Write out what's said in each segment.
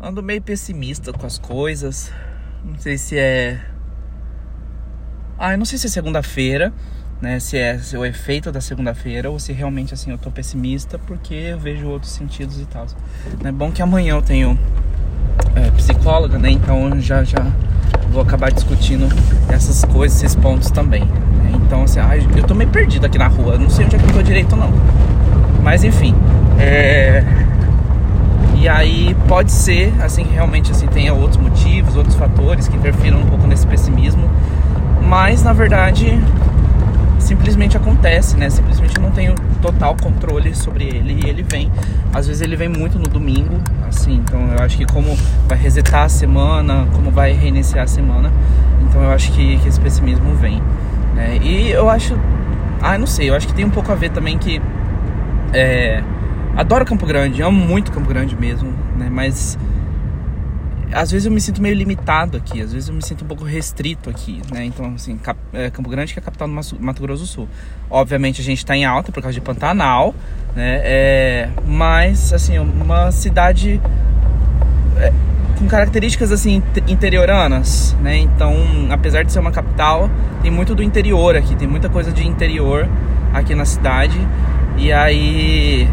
ando meio pessimista com as coisas. Não sei se é. Ah, eu não sei se é segunda-feira, né? Se é, se é o efeito da segunda-feira ou se realmente assim eu tô pessimista porque eu vejo outros sentidos e tal. É bom que amanhã eu tenho é, psicóloga, né? Então já já vou acabar discutindo essas coisas, esses pontos também. Né? Então assim, ai, eu tô meio perdido aqui na rua, não sei onde é que eu tô direito não. Mas enfim, é... E aí pode ser, assim, que realmente assim, tenha outros motivos, outros fatores que interfiram um pouco nesse pessimismo. Mas na verdade simplesmente acontece, né? Simplesmente não tenho total controle sobre ele e ele vem. Às vezes ele vem muito no domingo, assim, então eu acho que como vai resetar a semana, como vai reiniciar a semana, então eu acho que, que esse pessimismo vem. Né? E eu acho. Ah, não sei, eu acho que tem um pouco a ver também que. É, adoro Campo Grande, amo muito Campo Grande mesmo, né? Mas às vezes eu me sinto meio limitado aqui, às vezes eu me sinto um pouco restrito aqui, né? Então, assim, Cap é, Campo Grande que é a capital do Mato Grosso do Sul. Obviamente a gente está em alta por causa de Pantanal, né? É, mas, assim, uma cidade é, com características, assim, interioranas, né? Então, apesar de ser uma capital, tem muito do interior aqui, tem muita coisa de interior aqui na cidade. E aí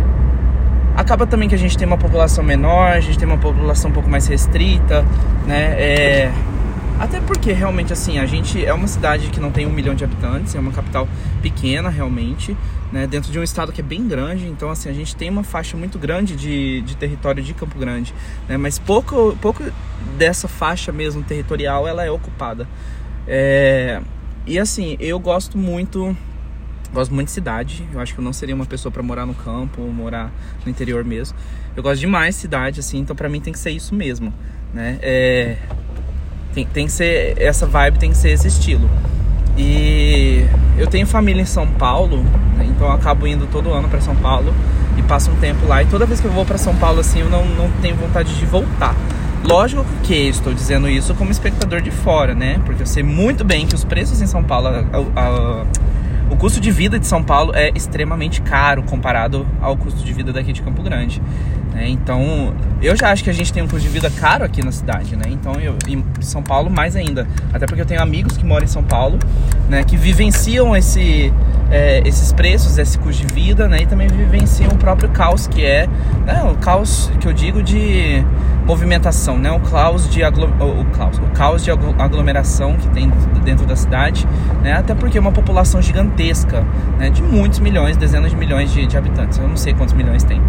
Acaba também que a gente tem uma população menor, a gente tem uma população um pouco mais restrita, né? É... Até porque realmente assim, a gente é uma cidade que não tem um milhão de habitantes, é uma capital pequena realmente, né? Dentro de um estado que é bem grande, então assim, a gente tem uma faixa muito grande de, de território de Campo Grande, né? Mas pouco, pouco dessa faixa mesmo territorial ela é ocupada. É... E assim, eu gosto muito Gosto muito de cidade. Eu acho que eu não seria uma pessoa para morar no campo ou morar no interior mesmo. Eu gosto demais de cidade, assim, então para mim tem que ser isso mesmo, né? É, tem, tem que ser essa vibe, tem que ser esse estilo. E eu tenho família em São Paulo, né? então eu acabo indo todo ano para São Paulo e passo um tempo lá. E toda vez que eu vou para São Paulo, assim, eu não, não tenho vontade de voltar. Lógico que estou dizendo isso como espectador de fora, né? Porque eu sei muito bem que os preços em São Paulo, a, a, o custo de vida de São Paulo é extremamente caro comparado ao custo de vida daqui de Campo Grande. Né? Então, eu já acho que a gente tem um custo de vida caro aqui na cidade, né? Então, eu, em São Paulo, mais ainda. Até porque eu tenho amigos que moram em São Paulo, né? Que vivenciam esse, é, esses preços, esse custo de vida, né? E também vivenciam o próprio caos que é, né? O caos que eu digo de movimentação, né? O caos de aglo... o caos, o caos de aglomeração que tem dentro da cidade, né? Até porque é uma população gigantesca, né? De muitos milhões, dezenas de milhões de, de habitantes. Eu não sei quantos milhões tem,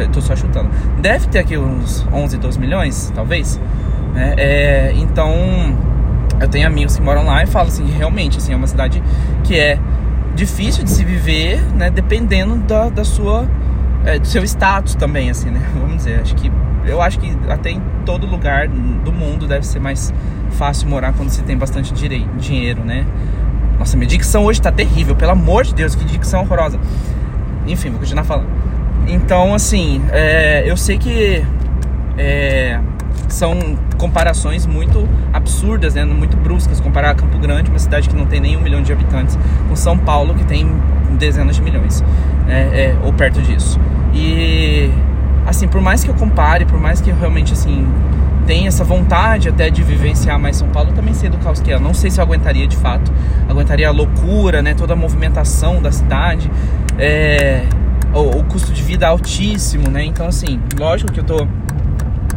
estou só chutando. Deve ter aqui uns 11, 12 milhões, talvez. Né? É, então, eu tenho amigos que moram lá e falam assim, realmente, assim, é uma cidade que é difícil de se viver, né? Dependendo da, da sua, é, do seu status também, assim, né? Vamos dizer, acho que eu acho que até em todo lugar do mundo deve ser mais fácil morar quando se tem bastante direito, dinheiro, né? Nossa, minha dicção hoje tá terrível, pelo amor de Deus, que dicção horrorosa. Enfim, vou continuar falando. Então, assim, é, eu sei que é, são comparações muito absurdas, né? muito bruscas. Comparar Campo Grande, uma cidade que não tem nem um milhão de habitantes, com São Paulo, que tem dezenas de milhões, né? é, ou perto disso. E assim, por mais que eu compare, por mais que eu realmente assim tenha essa vontade até de vivenciar mais São Paulo, eu também sei do caos que é. Não sei se eu aguentaria de fato, aguentaria a loucura, né, toda a movimentação da cidade, é, o, custo de vida altíssimo, né? Então assim, lógico que eu tô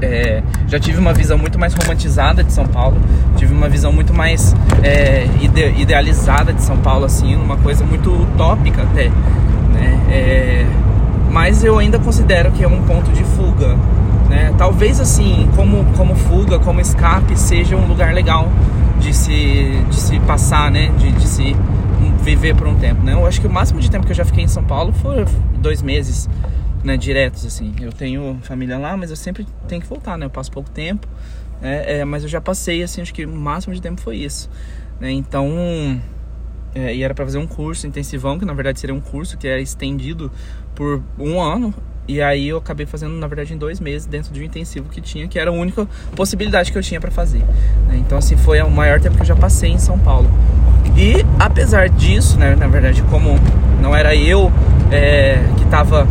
é, já tive uma visão muito mais romantizada de São Paulo, tive uma visão muito mais é, ide idealizada de São Paulo, assim, uma coisa muito utópica até, né? É, mas eu ainda considero que é um ponto de fuga. Né? Talvez assim, como, como fuga, como escape, seja um lugar legal de se, de se passar, né? de, de se viver por um tempo. Né? Eu acho que o máximo de tempo que eu já fiquei em São Paulo foi dois meses. Né, diretos assim. Eu tenho família lá, mas eu sempre tenho que voltar, né? Eu passo pouco tempo, é, é, mas eu já passei assim, acho que o máximo de tempo foi isso, né? Então, é, e era para fazer um curso intensivão, que na verdade seria um curso que era estendido por um ano. E aí eu acabei fazendo, na verdade, em dois meses dentro de um intensivo que tinha, que era a única possibilidade que eu tinha para fazer. Né? Então, assim, foi o maior tempo que eu já passei em São Paulo. E apesar disso, né, na verdade, como não era eu é, que estava.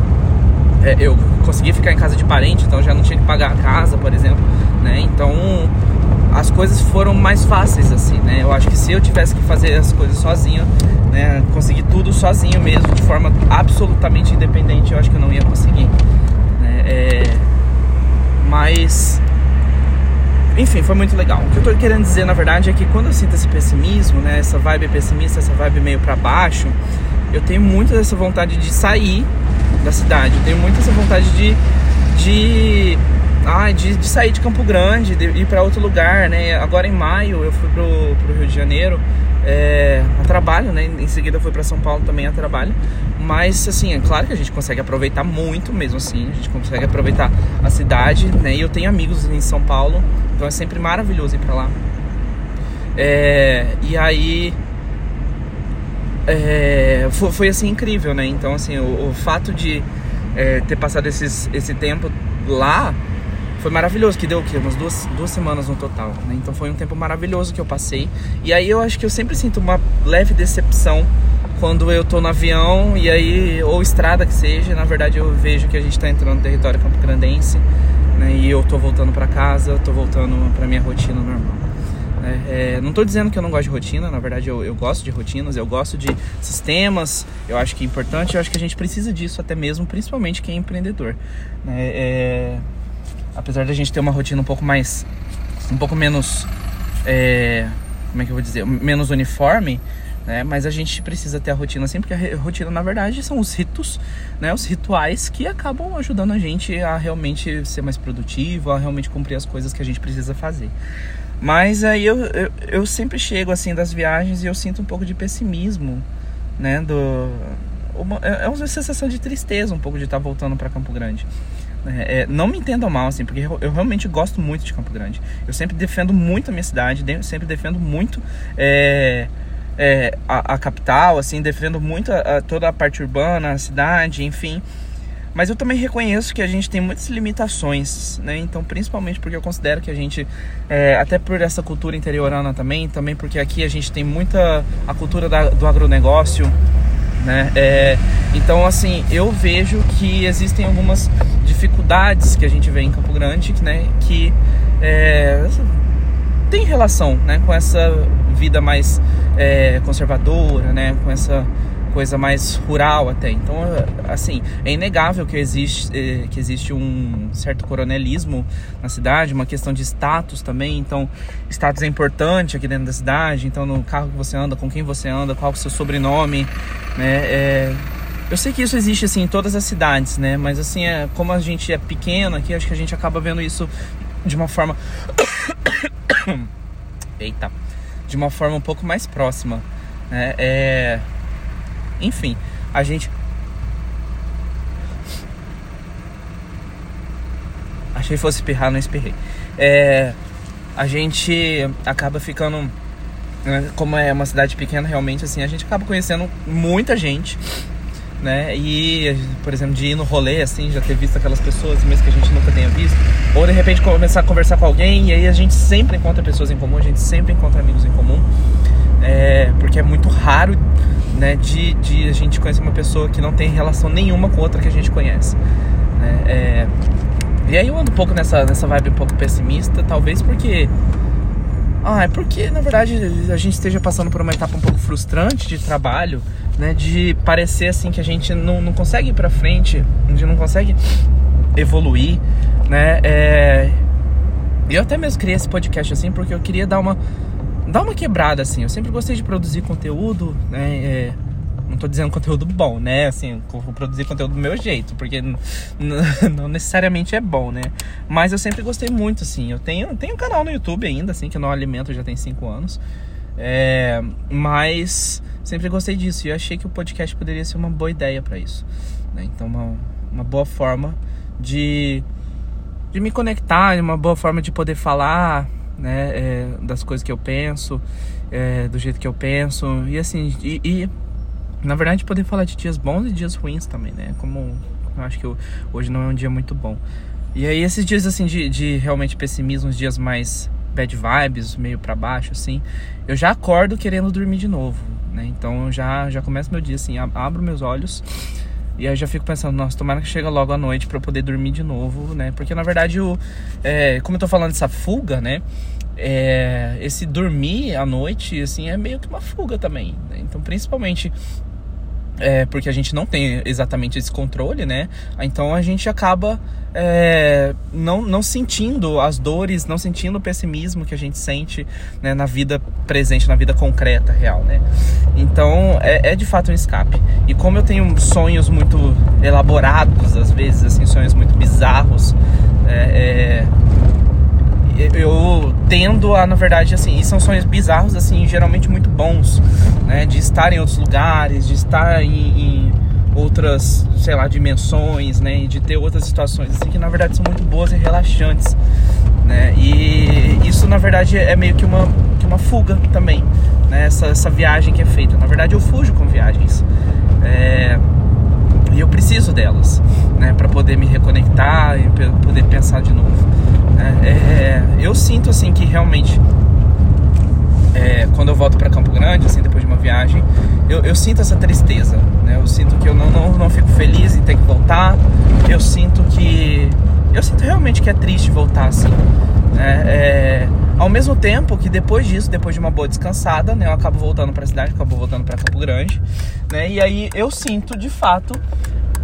É, eu conseguia ficar em casa de parente, então já não tinha que pagar a casa, por exemplo, né? Então as coisas foram mais fáceis assim, né? Eu acho que se eu tivesse que fazer as coisas sozinho, né, conseguir tudo sozinho mesmo, de forma absolutamente independente, eu acho que eu não ia conseguir. Né? É... Mas enfim, foi muito legal. O que eu tô querendo dizer, na verdade, é que quando eu sinto esse pessimismo, né, essa vibe pessimista, essa vibe meio para baixo, eu tenho muito essa vontade de sair da cidade. Eu tenho muito essa vontade de de ah, de, de sair de Campo Grande, de ir para outro lugar, né? Agora em maio eu fui pro, pro Rio de Janeiro é, a trabalho, né? Em seguida fui para São Paulo também a trabalho. Mas assim, é claro que a gente consegue aproveitar muito mesmo assim, a gente consegue aproveitar a cidade, né? E eu tenho amigos em São Paulo, então é sempre maravilhoso ir para lá. É, e aí é, foi, foi, assim incrível, né? Então assim, o, o fato de é, ter passado esses, esse tempo lá foi maravilhoso, que deu o quê? Umas duas, duas semanas no total, né? Então foi um tempo maravilhoso que eu passei. E aí eu acho que eu sempre sinto uma leve decepção quando eu tô no avião e aí, ou estrada que seja, na verdade eu vejo que a gente tá entrando no território campo grandense, né? E eu tô voltando para casa, tô voltando para minha rotina normal. Né? É, não estou dizendo que eu não gosto de rotina, na verdade eu, eu, gosto de rotinas, eu gosto de sistemas, eu acho que é importante, eu acho que a gente precisa disso até mesmo, principalmente quem é empreendedor. Né? É, apesar da gente ter uma rotina um pouco mais. um pouco menos. É, como é que eu vou dizer? Menos uniforme, né? Mas a gente precisa ter a rotina assim, porque a rotina, na verdade, são os ritos, né? Os rituais que acabam ajudando a gente a realmente ser mais produtivo, a realmente cumprir as coisas que a gente precisa fazer. Mas aí eu, eu, eu sempre chego assim das viagens e eu sinto um pouco de pessimismo, né? Do, uma, é, é uma sensação de tristeza um pouco de estar voltando para Campo Grande. É, é, não me entendam mal, assim, porque eu, eu, realmente gosto muito de Campo Grande. Eu sempre defendo muito a minha cidade, sempre defendo muito é, é, a, a, capital, assim, defendo muito a, a, toda a parte urbana, a cidade, enfim. Mas eu também reconheço que a gente tem muitas limitações, né? Então, principalmente porque eu considero que a gente, é, até por essa cultura interiorana também, também porque aqui a gente tem muita a cultura da, do agronegócio, né? É, então, assim, eu vejo que existem algumas dificuldades que a gente vê em Campo Grande, né? Que é, tem relação, né? Com essa vida mais é, conservadora, né? Com essa coisa mais rural até. Então, assim, é inegável que existe, eh, que existe um certo coronelismo na cidade, uma questão de status também. Então, status é importante aqui dentro da cidade. Então, no carro que você anda, com quem você anda, qual é o seu sobrenome, né? É... Eu sei que isso existe assim em todas as cidades, né? Mas assim, é, como a gente é pequeno aqui, acho que a gente acaba vendo isso de uma forma Eita, de uma forma um pouco mais próxima, né? É enfim, a gente. Achei que fosse espirrar, não espirrei. É, a gente acaba ficando. Né, como é uma cidade pequena, realmente, assim, a gente acaba conhecendo muita gente, né? E, por exemplo, de ir no rolê, assim, já ter visto aquelas pessoas, mesmo que a gente nunca tenha visto. Ou de repente começar a conversar com alguém e aí a gente sempre encontra pessoas em comum, a gente sempre encontra amigos em comum. É, porque é muito raro né, de, de a gente conhecer uma pessoa que não tem relação nenhuma com outra que a gente conhece. Né? É, e aí eu ando um pouco nessa, nessa vibe um pouco pessimista, talvez porque. Ah, é porque na verdade a gente esteja passando por uma etapa um pouco frustrante de trabalho, né? De parecer assim que a gente não, não consegue ir pra frente, a gente não consegue evoluir, né? É... Eu até mesmo criei esse podcast assim porque eu queria dar uma dá uma quebrada, assim. Eu sempre gostei de produzir conteúdo, né? É, não tô dizendo conteúdo bom, né? Assim, produzir conteúdo do meu jeito, porque não necessariamente é bom, né? Mas eu sempre gostei muito, assim. Eu tenho, tenho um canal no YouTube ainda, assim, que eu não alimento já tem 5 anos. É, mas sempre gostei disso e eu achei que o podcast poderia ser uma boa ideia para isso. Né? Então, uma, uma boa forma de, de me conectar, uma boa forma de poder falar né, é, das coisas que eu penso, é, do jeito que eu penso, e assim, e, e, na verdade poder falar de dias bons e dias ruins também, né, como eu acho que eu, hoje não é um dia muito bom. E aí esses dias assim de, de realmente pessimismo, os dias mais bad vibes, meio para baixo assim, eu já acordo querendo dormir de novo, né, então eu já, já começo meu dia assim, abro meus olhos E aí eu já fico pensando, nossa, tomara que chega logo à noite para eu poder dormir de novo, né? Porque na verdade, o, é, como eu tô falando dessa fuga, né? É, esse dormir à noite, assim, é meio que uma fuga também. Né? Então, principalmente é, porque a gente não tem exatamente esse controle, né? Então a gente acaba é, não, não sentindo as dores, não sentindo o pessimismo que a gente sente né, na vida presente, na vida concreta, real, né? Então é, é, de fato um escape. E como eu tenho sonhos muito elaborados, às vezes, assim, sonhos muito bizarros, é, é eu tendo a, na verdade, assim, e são sonhos bizarros, assim, geralmente muito bons, né? De estar em outros lugares, de estar em, em outras, sei lá, dimensões, né? E de ter outras situações, assim, que na verdade são muito boas e relaxantes, né? E isso, na verdade, é meio que uma, que uma fuga também, né? Essa, essa viagem que é feita. Na verdade, eu fujo com viagens. É... E eu preciso delas, né? Para poder me reconectar e poder pensar de novo. Né? É, eu sinto assim que realmente é, quando eu volto para Campo Grande, assim, depois de uma viagem, eu, eu sinto essa tristeza, né? Eu sinto que eu não, não, não fico feliz em ter que voltar. Eu sinto que eu sinto realmente que é triste voltar assim. Né? É, ao mesmo tempo que depois disso, depois de uma boa descansada, né, eu acabo voltando para a cidade, acabo voltando para Campo Grande, né? E aí eu sinto de fato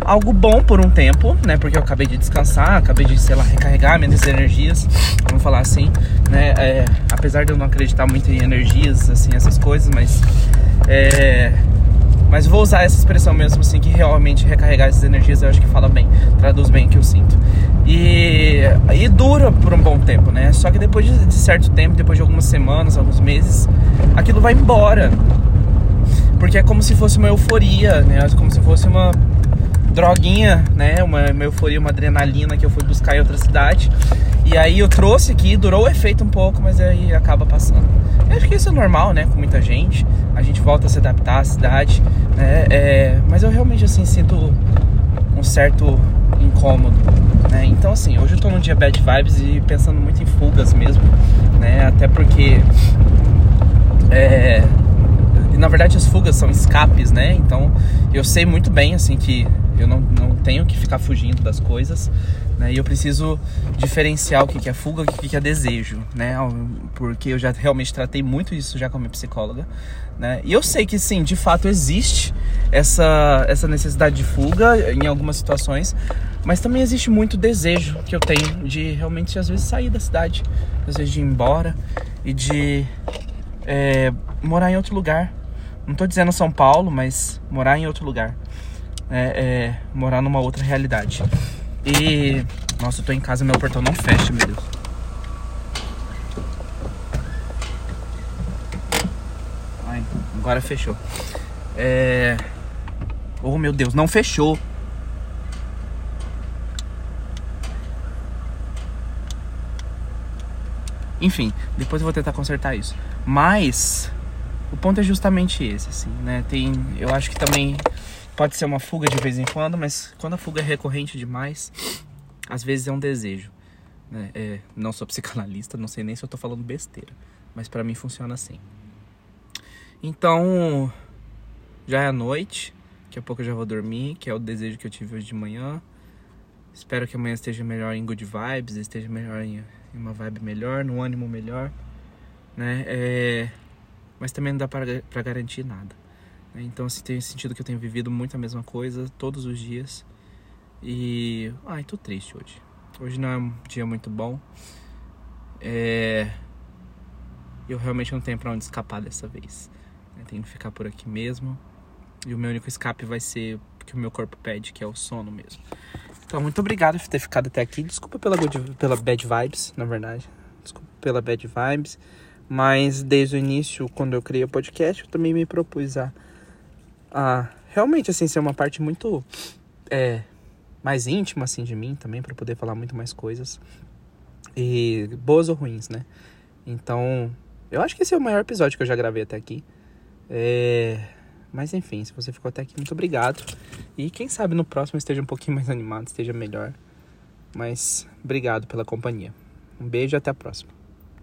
algo bom por um tempo, né? Porque eu acabei de descansar, acabei de, sei lá, recarregar minhas energias, vamos falar assim, né? É, apesar de eu não acreditar muito em energias, assim, essas coisas, mas é, mas vou usar essa expressão mesmo assim, que realmente recarregar essas energias eu acho que fala bem, traduz bem o que eu sinto. E, e dura por um bom tempo, né? Só que depois de, de certo tempo, depois de algumas semanas, alguns meses, aquilo vai embora. Porque é como se fosse uma euforia, né? É como se fosse uma droguinha, né? Uma, uma euforia, uma adrenalina que eu fui buscar em outra cidade. E aí eu trouxe aqui, durou o efeito um pouco, mas aí acaba passando. Eu acho que isso é normal, né? Com muita gente. A gente volta a se adaptar à cidade, né? É, mas eu realmente, assim, sinto um certo incômodo, né? Então, assim, hoje eu tô num dia bad vibes e pensando muito em fugas mesmo, né? Até porque... É, na verdade as fugas são escapes, né? Então eu sei muito bem assim que eu não, não tenho que ficar fugindo das coisas, né? E eu preciso diferenciar o que é fuga e o que é desejo, né? Porque eu já realmente tratei muito isso já com a minha psicóloga, né? E eu sei que sim, de fato existe essa, essa necessidade de fuga em algumas situações, mas também existe muito desejo que eu tenho de realmente às vezes sair da cidade, às vezes de ir embora e de é, morar em outro lugar. Não estou dizendo São Paulo, mas morar em outro lugar é, é, morar numa outra realidade. E. Nossa, eu tô em casa meu portão não fecha, meu Deus. Ai, agora fechou. É. Oh meu Deus, não fechou. Enfim, depois eu vou tentar consertar isso. Mas o ponto é justamente esse, assim, né? Tem, eu acho que também Pode ser uma fuga de vez em quando, mas quando a fuga é recorrente demais, às vezes é um desejo. Né? É, não sou psicanalista, não sei nem se eu tô falando besteira, mas para mim funciona assim. Então, já é a noite, daqui a pouco eu já vou dormir, que é o desejo que eu tive hoje de manhã. Espero que amanhã esteja melhor em good vibes, esteja melhor em, em uma vibe melhor, no ânimo melhor, né? É, mas também não dá para garantir nada. Então, assim, tem sentido que eu tenho vivido muito a mesma coisa todos os dias. E. Ai, tô triste hoje. Hoje não é um dia muito bom. É. Eu realmente não tenho pra onde escapar dessa vez. Eu tenho que ficar por aqui mesmo. E o meu único escape vai ser o que o meu corpo pede, que é o sono mesmo. Então, muito obrigado por ter ficado até aqui. Desculpa pela, good, pela bad vibes, na verdade. Desculpa pela bad vibes. Mas desde o início, quando eu criei o podcast, eu também me propus a a realmente assim ser uma parte muito é, mais íntima assim de mim também para poder falar muito mais coisas e boas ou ruins, né? Então eu acho que esse é o maior episódio que eu já gravei até aqui. É... Mas enfim, se você ficou até aqui, muito obrigado. E quem sabe no próximo esteja um pouquinho mais animado, esteja melhor. Mas obrigado pela companhia. Um beijo e até a próxima.